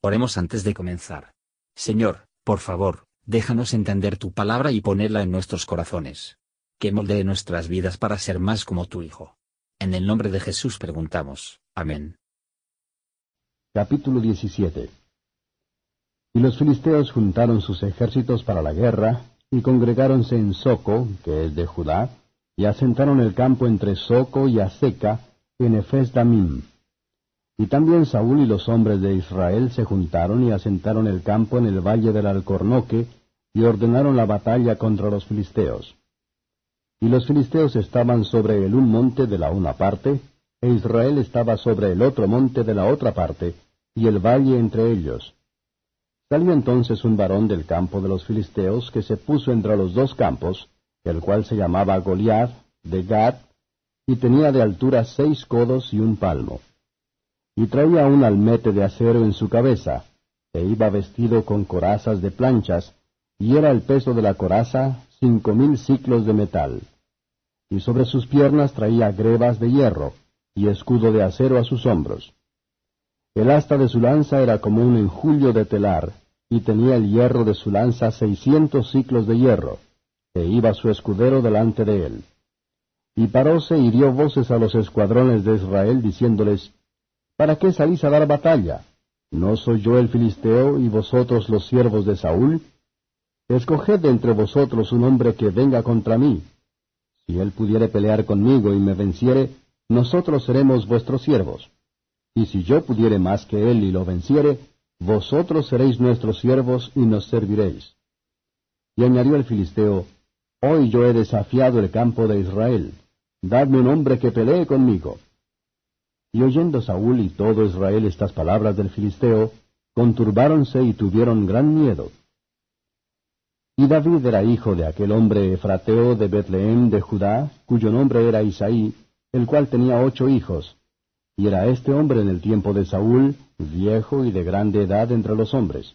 Oremos antes de comenzar. Señor, por favor, déjanos entender tu palabra y ponerla en nuestros corazones. Que moldee nuestras vidas para ser más como tu Hijo. En el nombre de Jesús preguntamos. Amén. Capítulo 17 Y los filisteos juntaron sus ejércitos para la guerra, y congregáronse en Soco, que es de Judá, y asentaron el campo entre Soco y Aseca, en Efes Damim. Y también Saúl y los hombres de Israel se juntaron y asentaron el campo en el valle del Alcornoque, y ordenaron la batalla contra los filisteos. Y los filisteos estaban sobre el un monte de la una parte, e Israel estaba sobre el otro monte de la otra parte, y el valle entre ellos. Salió entonces un varón del campo de los filisteos que se puso entre los dos campos, el cual se llamaba Goliath, de Gad, y tenía de altura seis codos y un palmo y traía un almete de acero en su cabeza, e iba vestido con corazas de planchas, y era el peso de la coraza cinco mil ciclos de metal. Y sobre sus piernas traía grebas de hierro, y escudo de acero a sus hombros. El asta de su lanza era como un enjulio de telar, y tenía el hierro de su lanza seiscientos ciclos de hierro, e iba su escudero delante de él. Y paróse y dio voces a los escuadrones de Israel, diciéndoles, ¿Para qué salís a dar batalla? ¿No soy yo el filisteo y vosotros los siervos de Saúl? Escoged entre vosotros un hombre que venga contra mí. Si él pudiere pelear conmigo y me venciere, nosotros seremos vuestros siervos. Y si yo pudiere más que él y lo venciere, vosotros seréis nuestros siervos y nos serviréis. Y añadió el filisteo, Hoy yo he desafiado el campo de Israel. Dadme un hombre que pelee conmigo. Y oyendo Saúl y todo Israel estas palabras del Filisteo, conturbáronse y tuvieron gran miedo. Y David era hijo de aquel hombre efrateo de Betlehem de Judá, cuyo nombre era Isaí, el cual tenía ocho hijos. Y era este hombre en el tiempo de Saúl, viejo y de grande edad entre los hombres.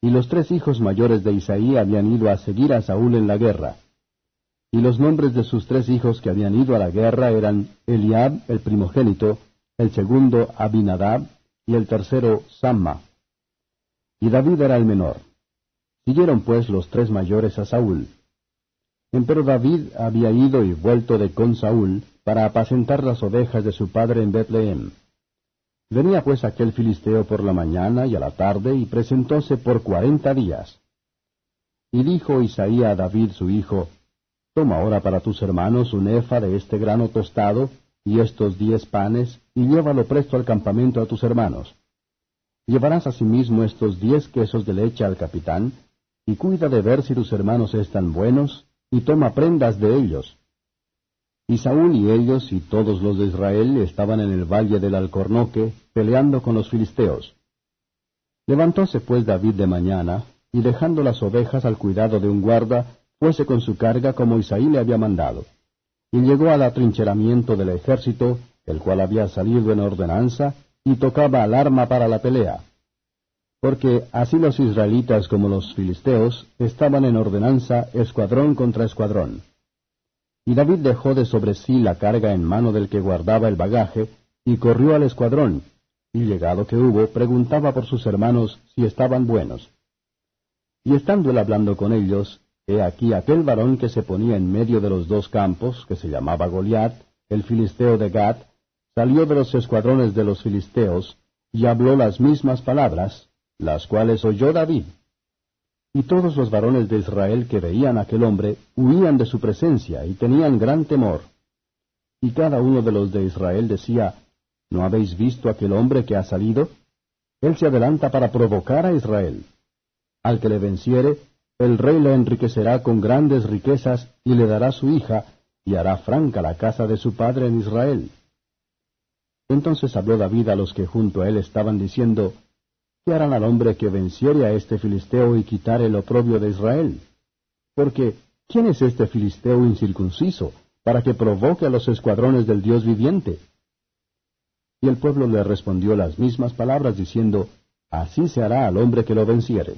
Y los tres hijos mayores de Isaí habían ido a seguir a Saúl en la guerra. Y los nombres de sus tres hijos que habían ido a la guerra eran Eliab, el primogénito, el segundo Abinadab, y el tercero Samma. Y David era el menor. Siguieron pues los tres mayores a Saúl. Empero David había ido y vuelto de con Saúl para apacentar las ovejas de su padre en Betlehem. Venía pues aquel filisteo por la mañana y a la tarde y presentóse por cuarenta días. Y dijo Isaías a David su hijo, Toma ahora para tus hermanos un efa de este grano tostado, y estos diez panes, y llévalo presto al campamento a tus hermanos. Llevarás asimismo estos diez quesos de leche al capitán, y cuida de ver si tus hermanos están buenos, y toma prendas de ellos. Y Saúl y ellos y todos los de Israel estaban en el valle del Alcornoque, peleando con los filisteos. Levantóse pues David de mañana, y dejando las ovejas al cuidado de un guarda, fuese con su carga como Isaí le había mandado. Y llegó al atrincheramiento del ejército, el cual había salido en ordenanza, y tocaba alarma para la pelea. Porque así los israelitas como los filisteos estaban en ordenanza escuadrón contra escuadrón. Y David dejó de sobre sí la carga en mano del que guardaba el bagaje, y corrió al escuadrón, y llegado que hubo, preguntaba por sus hermanos si estaban buenos. Y estando él hablando con ellos, He aquí aquel varón que se ponía en medio de los dos campos, que se llamaba Goliat, el filisteo de Gat, salió de los escuadrones de los filisteos, y habló las mismas palabras, las cuales oyó David. Y todos los varones de Israel que veían aquel hombre huían de su presencia y tenían gran temor. Y cada uno de los de Israel decía, ¿No habéis visto aquel hombre que ha salido? Él se adelanta para provocar a Israel. Al que le venciere, el rey le enriquecerá con grandes riquezas y le dará su hija, y hará franca la casa de su padre en Israel. Entonces habló David a los que junto a él estaban diciendo, ¿Qué harán al hombre que venciere a este filisteo y quitare el oprobio de Israel? Porque, ¿quién es este filisteo incircunciso, para que provoque a los escuadrones del Dios viviente? Y el pueblo le respondió las mismas palabras, diciendo, Así se hará al hombre que lo venciere.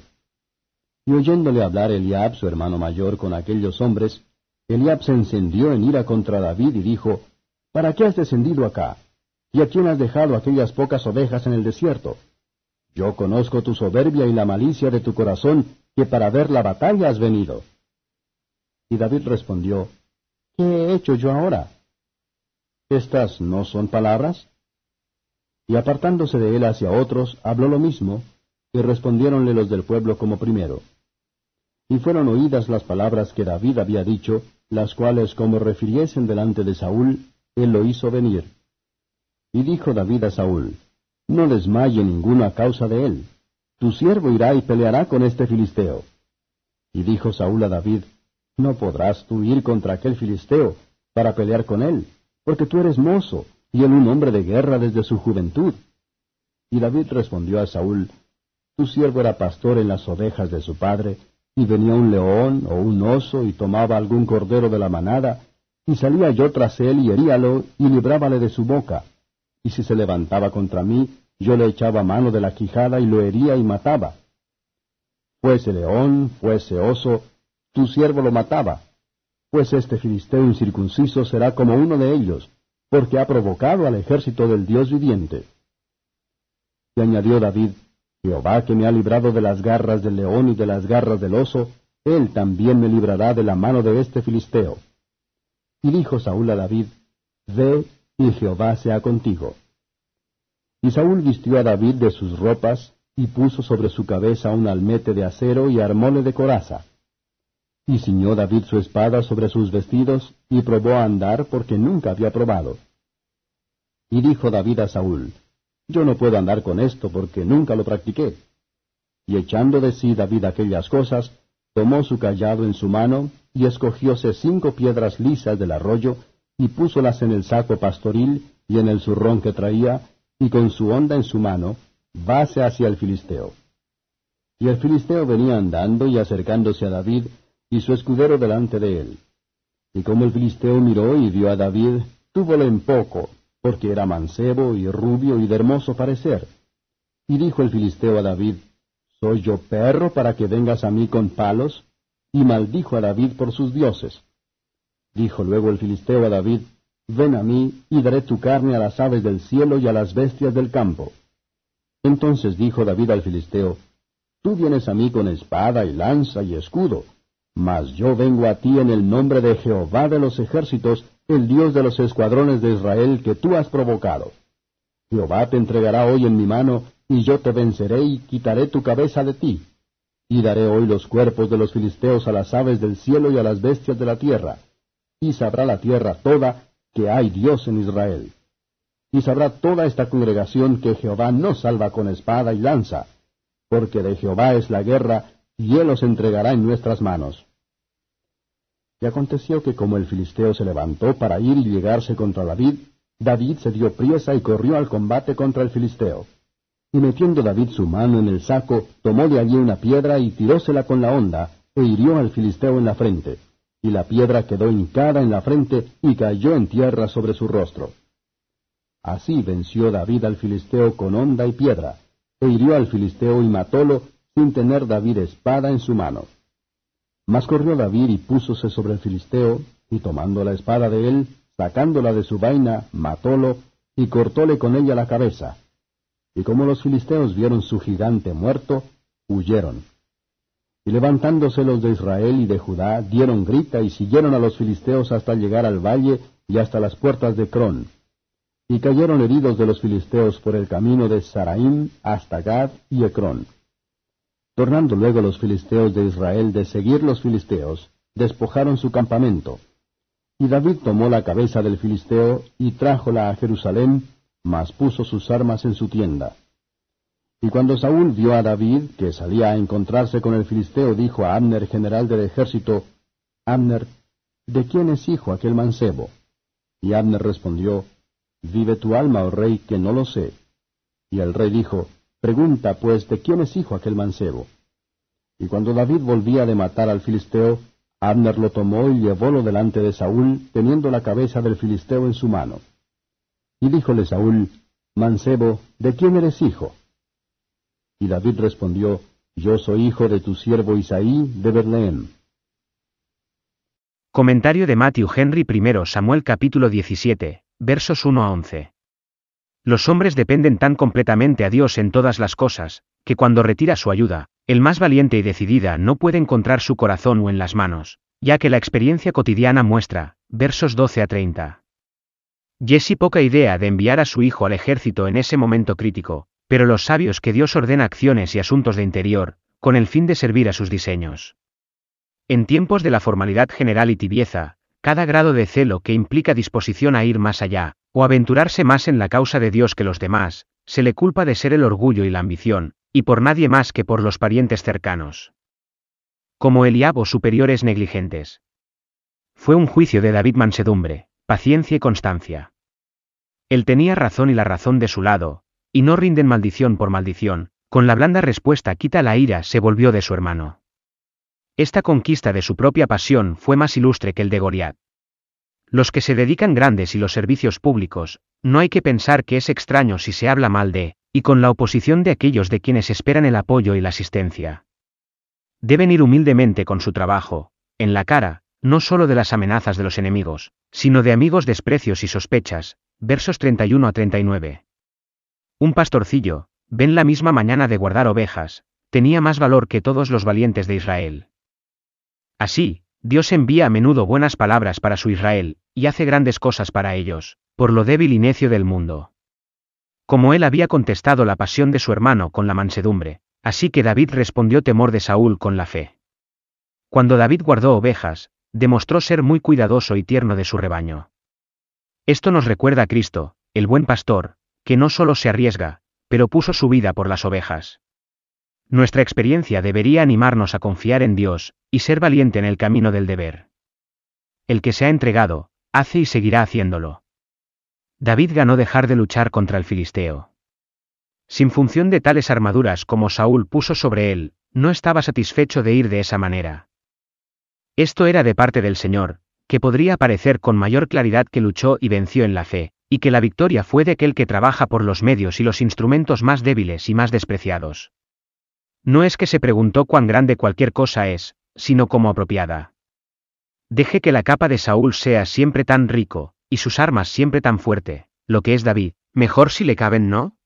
Y oyéndole hablar Eliab, su hermano mayor, con aquellos hombres, Eliab se encendió en ira contra David y dijo, ¿Para qué has descendido acá? ¿Y a quién has dejado aquellas pocas ovejas en el desierto? Yo conozco tu soberbia y la malicia de tu corazón, que para ver la batalla has venido. Y David respondió, ¿Qué he hecho yo ahora? ¿Estas no son palabras? Y apartándose de él hacia otros, habló lo mismo, y respondiéronle los del pueblo como primero. Y fueron oídas las palabras que David había dicho, las cuales como refiriesen delante de Saúl, él lo hizo venir. Y dijo David a Saúl, No desmaye ninguno a causa de él. Tu siervo irá y peleará con este filisteo. Y dijo Saúl a David, No podrás tú ir contra aquel filisteo para pelear con él, porque tú eres mozo, y él un hombre de guerra desde su juventud. Y David respondió a Saúl, Tu siervo era pastor en las ovejas de su padre, y venía un león o un oso y tomaba algún cordero de la manada, y salía yo tras él y heríalo y librábale de su boca. Y si se levantaba contra mí, yo le echaba mano de la quijada y lo hería y mataba. Fuese león, fuese oso, tu siervo lo mataba. Pues este filisteo incircunciso será como uno de ellos, porque ha provocado al ejército del Dios viviente. Y añadió David, Jehová que me ha librado de las garras del león y de las garras del oso, él también me librará de la mano de este filisteo. Y dijo Saúl a David, Ve, y Jehová sea contigo. Y Saúl vistió a David de sus ropas, y puso sobre su cabeza un almete de acero y armóle de coraza. Y ciñó David su espada sobre sus vestidos, y probó a andar porque nunca había probado. Y dijo David a Saúl, yo no puedo andar con esto porque nunca lo practiqué. Y echando de sí David aquellas cosas, tomó su callado en su mano, y escogióse cinco piedras lisas del arroyo, y púsolas en el saco pastoril y en el zurrón que traía, y con su honda en su mano, vase hacia el filisteo. Y el filisteo venía andando y acercándose a David, y su escudero delante de él. Y como el filisteo miró y vio a David, túvole en poco, porque era mancebo y rubio y de hermoso parecer. Y dijo el filisteo a David, ¿Soy yo perro para que vengas a mí con palos? Y maldijo a David por sus dioses. Dijo luego el filisteo a David, Ven a mí, y daré tu carne a las aves del cielo y a las bestias del campo. Entonces dijo David al filisteo, Tú vienes a mí con espada y lanza y escudo, mas yo vengo a ti en el nombre de Jehová de los ejércitos, el Dios de los escuadrones de Israel que tú has provocado. Jehová te entregará hoy en mi mano, y yo te venceré y quitaré tu cabeza de ti. Y daré hoy los cuerpos de los filisteos a las aves del cielo y a las bestias de la tierra. Y sabrá la tierra toda que hay Dios en Israel. Y sabrá toda esta congregación que Jehová no salva con espada y lanza, porque de Jehová es la guerra, y él los entregará en nuestras manos. Y aconteció que como el filisteo se levantó para ir y llegarse contra David, David se dio priesa y corrió al combate contra el filisteo. Y metiendo David su mano en el saco, tomó de allí una piedra y tirósela con la honda, e hirió al filisteo en la frente. Y la piedra quedó hincada en la frente y cayó en tierra sobre su rostro. Así venció David al filisteo con honda y piedra, e hirió al filisteo y matólo, sin tener David espada en su mano. Mas corrió David y púsose sobre el filisteo, y tomando la espada de él, sacándola de su vaina, matólo, y cortóle con ella la cabeza. Y como los filisteos vieron su gigante muerto, huyeron. Y levantándose los de Israel y de Judá, dieron grita y siguieron a los filisteos hasta llegar al valle y hasta las puertas de Crón. Y cayeron heridos de los filisteos por el camino de Saraim hasta Gad y Ecrón. Tornando luego los filisteos de Israel de seguir los filisteos, despojaron su campamento. Y David tomó la cabeza del filisteo y trájola a Jerusalén, mas puso sus armas en su tienda. Y cuando Saúl vio a David, que salía a encontrarse con el filisteo, dijo a Abner, general del ejército, Abner, ¿de quién es hijo aquel mancebo? Y Abner respondió, Vive tu alma, oh rey, que no lo sé. Y el rey dijo, Pregunta, pues, de quién es hijo aquel mancebo. Y cuando David volvía de matar al filisteo, Abner lo tomó y llevólo delante de Saúl, teniendo la cabeza del filisteo en su mano. Y díjole Saúl, Mancebo, ¿de quién eres hijo? Y David respondió, Yo soy hijo de tu siervo Isaí de Berleem. Comentario de Matthew Henry I Samuel capítulo 17, versos 1 a 11. Los hombres dependen tan completamente a Dios en todas las cosas, que cuando retira su ayuda, el más valiente y decidida no puede encontrar su corazón o en las manos, ya que la experiencia cotidiana muestra, versos 12 a 30. Jesse poca idea de enviar a su hijo al ejército en ese momento crítico, pero los sabios que Dios ordena acciones y asuntos de interior, con el fin de servir a sus diseños. En tiempos de la formalidad general y tibieza, cada grado de celo que implica disposición a ir más allá, o aventurarse más en la causa de Dios que los demás, se le culpa de ser el orgullo y la ambición, y por nadie más que por los parientes cercanos. Como Eliab o superiores negligentes. Fue un juicio de David mansedumbre, paciencia y constancia. Él tenía razón y la razón de su lado, y no rinden maldición por maldición, con la blanda respuesta quita la ira se volvió de su hermano. Esta conquista de su propia pasión fue más ilustre que el de Goliat. Los que se dedican grandes y los servicios públicos, no hay que pensar que es extraño si se habla mal de, y con la oposición de aquellos de quienes esperan el apoyo y la asistencia. Deben ir humildemente con su trabajo, en la cara, no solo de las amenazas de los enemigos, sino de amigos desprecios y sospechas, versos 31 a 39. Un pastorcillo, ven la misma mañana de guardar ovejas, tenía más valor que todos los valientes de Israel. Así, Dios envía a menudo buenas palabras para su Israel, y hace grandes cosas para ellos, por lo débil y necio del mundo. Como él había contestado la pasión de su hermano con la mansedumbre, así que David respondió temor de Saúl con la fe. Cuando David guardó ovejas, demostró ser muy cuidadoso y tierno de su rebaño. Esto nos recuerda a Cristo, el buen pastor, que no solo se arriesga, pero puso su vida por las ovejas. Nuestra experiencia debería animarnos a confiar en Dios, y ser valiente en el camino del deber. El que se ha entregado, hace y seguirá haciéndolo. David ganó dejar de luchar contra el filisteo. Sin función de tales armaduras como Saúl puso sobre él, no estaba satisfecho de ir de esa manera. Esto era de parte del Señor, que podría parecer con mayor claridad que luchó y venció en la fe, y que la victoria fue de aquel que trabaja por los medios y los instrumentos más débiles y más despreciados. No es que se preguntó cuán grande cualquier cosa es, sino como apropiada. Deje que la capa de Saúl sea siempre tan rico, y sus armas siempre tan fuerte, lo que es David, mejor si le caben, ¿no?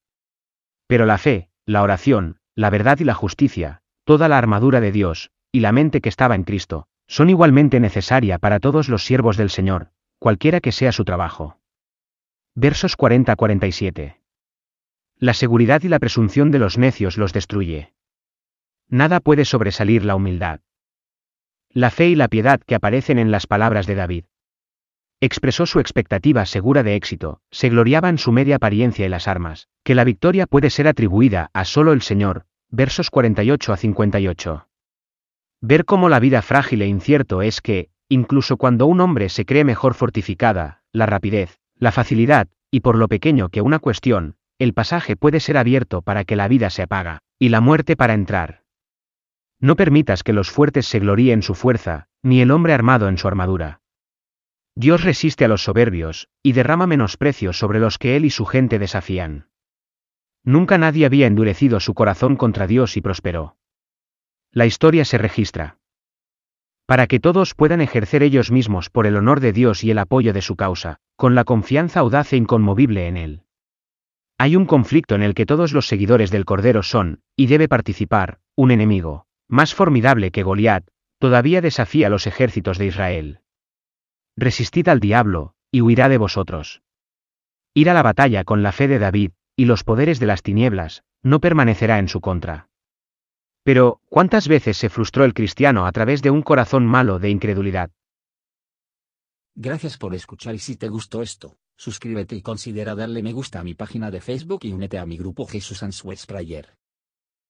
Pero la fe, la oración, la verdad y la justicia, toda la armadura de Dios, y la mente que estaba en Cristo, son igualmente necesaria para todos los siervos del Señor, cualquiera que sea su trabajo. Versos 40-47. La seguridad y la presunción de los necios los destruye nada puede sobresalir la humildad. La fe y la piedad que aparecen en las palabras de David. Expresó su expectativa segura de éxito, se gloriaba en su media apariencia y las armas, que la victoria puede ser atribuida a solo el Señor, versos 48 a 58. Ver cómo la vida frágil e incierto es que, incluso cuando un hombre se cree mejor fortificada, la rapidez, la facilidad, y por lo pequeño que una cuestión, el pasaje puede ser abierto para que la vida se apaga, y la muerte para entrar. No permitas que los fuertes se gloríen en su fuerza, ni el hombre armado en su armadura. Dios resiste a los soberbios, y derrama menosprecio sobre los que él y su gente desafían. Nunca nadie había endurecido su corazón contra Dios y prosperó. La historia se registra. Para que todos puedan ejercer ellos mismos por el honor de Dios y el apoyo de su causa, con la confianza audaz e inconmovible en él. Hay un conflicto en el que todos los seguidores del Cordero son, y debe participar, un enemigo, más formidable que Goliat, todavía desafía los ejércitos de Israel. Resistid al diablo, y huirá de vosotros. Ir a la batalla con la fe de David, y los poderes de las tinieblas, no permanecerá en su contra. Pero, ¿cuántas veces se frustró el cristiano a través de un corazón malo de incredulidad? Gracias por escuchar y si te gustó esto, suscríbete y considera darle me gusta a mi página de Facebook y únete a mi grupo Jesús Answers Prayer.